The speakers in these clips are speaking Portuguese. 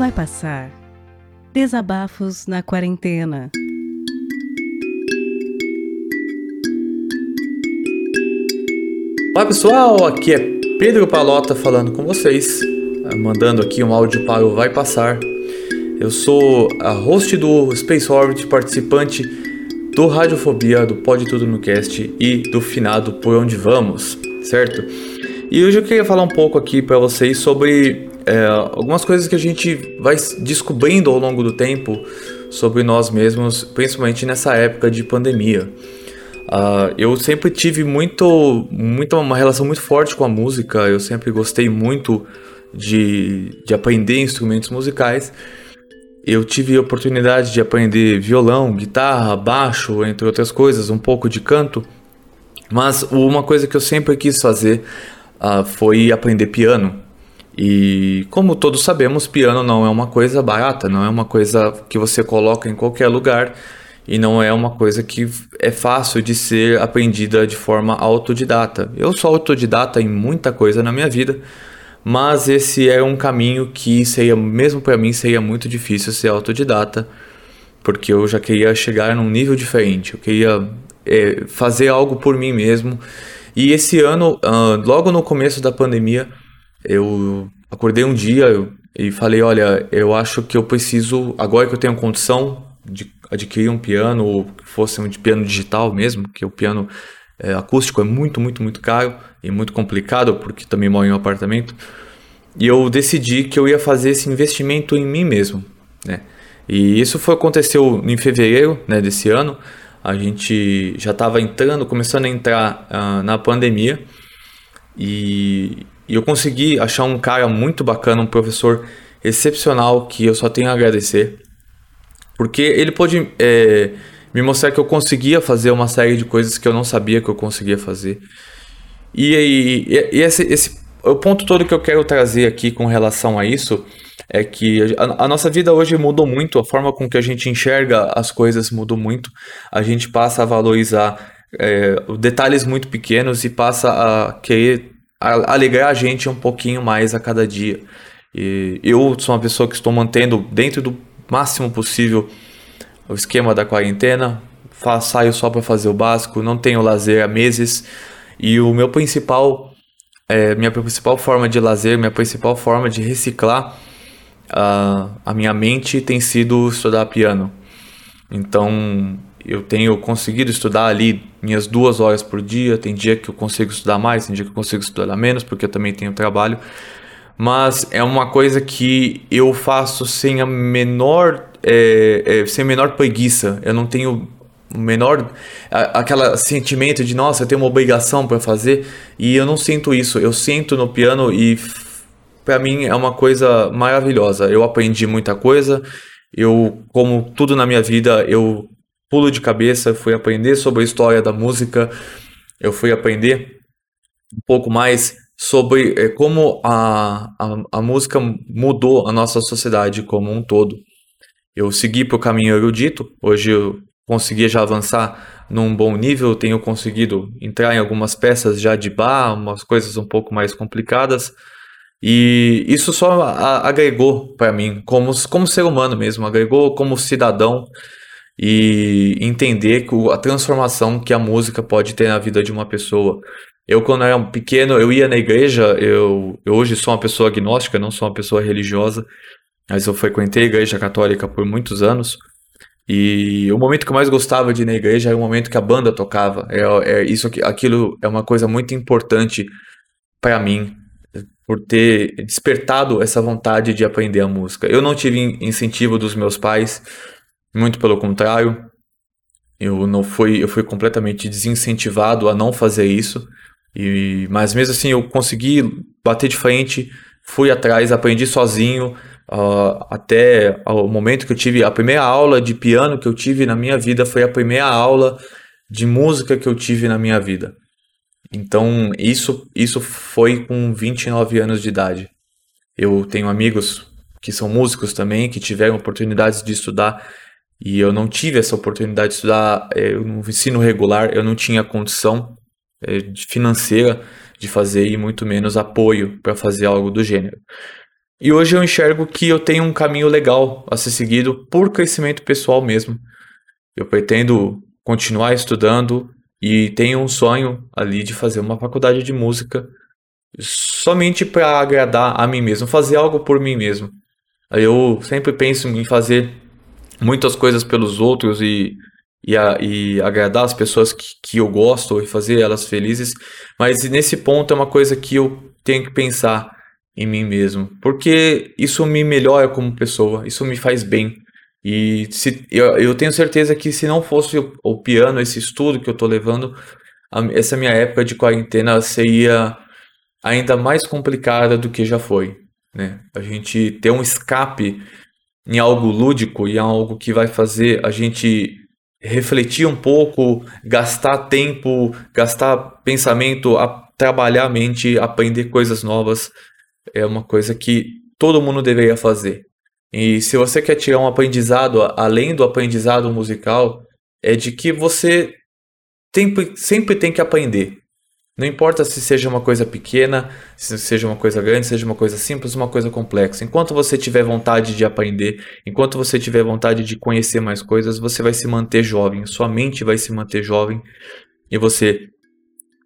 Vai passar. Desabafos na quarentena. Olá pessoal, aqui é Pedro Palota falando com vocês, eh, mandando aqui um áudio para o Vai Passar. Eu sou a host do Space Orbit, participante do Radiofobia, do Pode Tudo no Cast e do finado Por Onde Vamos, certo? E hoje eu queria falar um pouco aqui para vocês sobre é, algumas coisas que a gente vai descobrindo ao longo do tempo sobre nós mesmos, principalmente nessa época de pandemia. Uh, eu sempre tive muito, muito, uma relação muito forte com a música, eu sempre gostei muito de, de aprender instrumentos musicais. Eu tive a oportunidade de aprender violão, guitarra, baixo, entre outras coisas, um pouco de canto. Mas uma coisa que eu sempre quis fazer uh, foi aprender piano. E como todos sabemos, piano não é uma coisa barata, não é uma coisa que você coloca em qualquer lugar e não é uma coisa que é fácil de ser aprendida de forma autodidata. Eu sou autodidata em muita coisa na minha vida, mas esse é um caminho que seria, mesmo para mim, seria muito difícil ser autodidata, porque eu já queria chegar num nível diferente, eu queria é, fazer algo por mim mesmo. E esse ano, uh, logo no começo da pandemia, eu acordei um dia e falei: Olha, eu acho que eu preciso, agora que eu tenho condição de adquirir um piano, ou que fosse um de piano digital mesmo, que o piano é, acústico é muito, muito, muito caro e muito complicado, porque também moro em um apartamento. E eu decidi que eu ia fazer esse investimento em mim mesmo, né? E isso foi aconteceu em fevereiro né, desse ano. A gente já estava entrando, começando a entrar uh, na pandemia. E, e eu consegui achar um cara muito bacana, um professor excepcional que eu só tenho a agradecer. Porque ele pôde é, me mostrar que eu conseguia fazer uma série de coisas que eu não sabia que eu conseguia fazer. E, e, e esse, esse, o ponto todo que eu quero trazer aqui com relação a isso é que a, a, nossa vida hoje mudou muito, a forma com que a gente enxerga as coisas mudou muito. A gente passa a valorizar é, detalhes muito pequenos e passa a querer alegrar a gente um pouquinho mais a cada dia. E eu sou uma pessoa que estou mantendo dentro do máximo possível o esquema da quarentena. Saio só para fazer o básico, não tenho lazer há meses. E o meu principal, é, minha principal forma de lazer, minha principal forma de reciclar uh, a minha mente tem sido estudar piano. Então eu tenho conseguido estudar ali minhas duas horas por dia. Tem dia que eu consigo estudar mais, tem dia que eu consigo estudar menos, porque eu também tenho trabalho mas é uma coisa que eu faço sem a menor é, é, sem a menor preguiça. Eu não tenho o menor aquela sentimento de nossa, eu tenho uma obrigação para fazer e eu não sinto isso. Eu sinto no piano e para mim é uma coisa maravilhosa. Eu aprendi muita coisa. Eu, como tudo na minha vida, eu pulo de cabeça, fui aprender sobre a história da música. Eu fui aprender um pouco mais sobre é, como a, a, a, música mudou a nossa sociedade como um todo. Eu segui para o caminho erudito, hoje eu consegui já avançar num bom nível, tenho conseguido entrar em algumas peças já de bar, umas coisas um pouco mais complicadas, e isso só agregou para mim, como, como ser humano mesmo, agregou como cidadão e entender a transformação que a música pode ter na vida de uma pessoa. Eu, quando era pequeno, eu ia na igreja, eu, eu hoje sou uma pessoa agnóstica, não sou uma pessoa religiosa, mas eu frequentei a igreja católica por muitos anos. E o momento que eu mais gostava de ir na igreja era o momento que a banda tocava. É, é isso aquilo é uma coisa muito importante para mim, por ter despertado essa vontade de aprender a música. Eu não tive incentivo dos meus pais, muito pelo contrário. Eu não fui, eu fui completamente desincentivado a não fazer isso. E, mas mesmo assim eu consegui bater de frente, fui atrás, aprendi sozinho, uh, até o momento que eu tive a primeira aula de piano que eu tive na minha vida foi a primeira aula de música que eu tive na minha vida. Então isso, isso foi com 29 anos de idade. Eu tenho amigos que são músicos também, que tiveram oportunidades de estudar e eu não tive essa oportunidade de estudar é, no ensino regular, eu não tinha condição é, financeira de fazer e muito menos apoio para fazer algo do gênero. E hoje eu enxergo que eu tenho um caminho legal a ser seguido por crescimento pessoal mesmo. Eu pretendo continuar estudando e tenho um sonho ali de fazer uma faculdade de música somente para agradar a mim mesmo, fazer algo por mim mesmo. Eu sempre penso em fazer muitas coisas pelos outros e, e, a, e agradar as pessoas que, que eu gosto e fazer elas felizes, mas nesse ponto é uma coisa que eu tenho que pensar em mim mesmo, porque isso me melhora como pessoa, isso me faz bem. E se, eu, eu tenho certeza que se não fosse o, o piano, esse estudo que eu estou levando, a, essa minha época de quarentena seria ainda mais complicada do que já foi. Né? A gente ter um escape em algo lúdico e algo que vai fazer a gente refletir um pouco, gastar tempo, gastar pensamento, a trabalhar a mente, aprender coisas novas, é uma coisa que todo mundo deveria fazer. E se você quer tirar um aprendizado além do aprendizado musical, é de que você sempre tem que aprender. Não importa se seja uma coisa pequena, se seja uma coisa grande, seja uma coisa simples, uma coisa complexa. Enquanto você tiver vontade de aprender, enquanto você tiver vontade de conhecer mais coisas, você vai se manter jovem, sua mente vai se manter jovem e você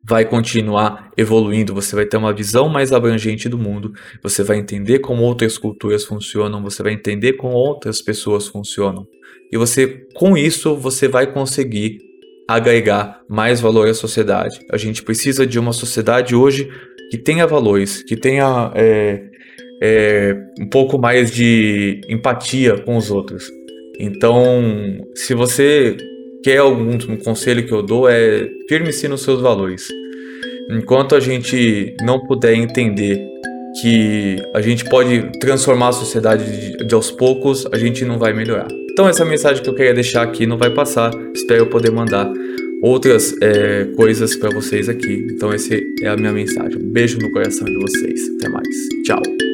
vai continuar evoluindo, você vai ter uma visão mais abrangente do mundo, você vai entender como outras culturas funcionam, você vai entender como outras pessoas funcionam. E você, com isso, você vai conseguir agregar mais valor à sociedade. A gente precisa de uma sociedade hoje que tenha valores, que tenha é, é, um pouco mais de empatia com os outros. Então, se você quer algum um conselho que eu dou é firme-se nos seus valores. Enquanto a gente não puder entender que a gente pode transformar a sociedade de, de aos poucos, a gente não vai melhorar. Então essa é a mensagem que eu queria deixar aqui não vai passar. Espero poder mandar outras é, coisas para vocês aqui. Então essa é a minha mensagem. Um beijo no coração de vocês. Até mais. Tchau.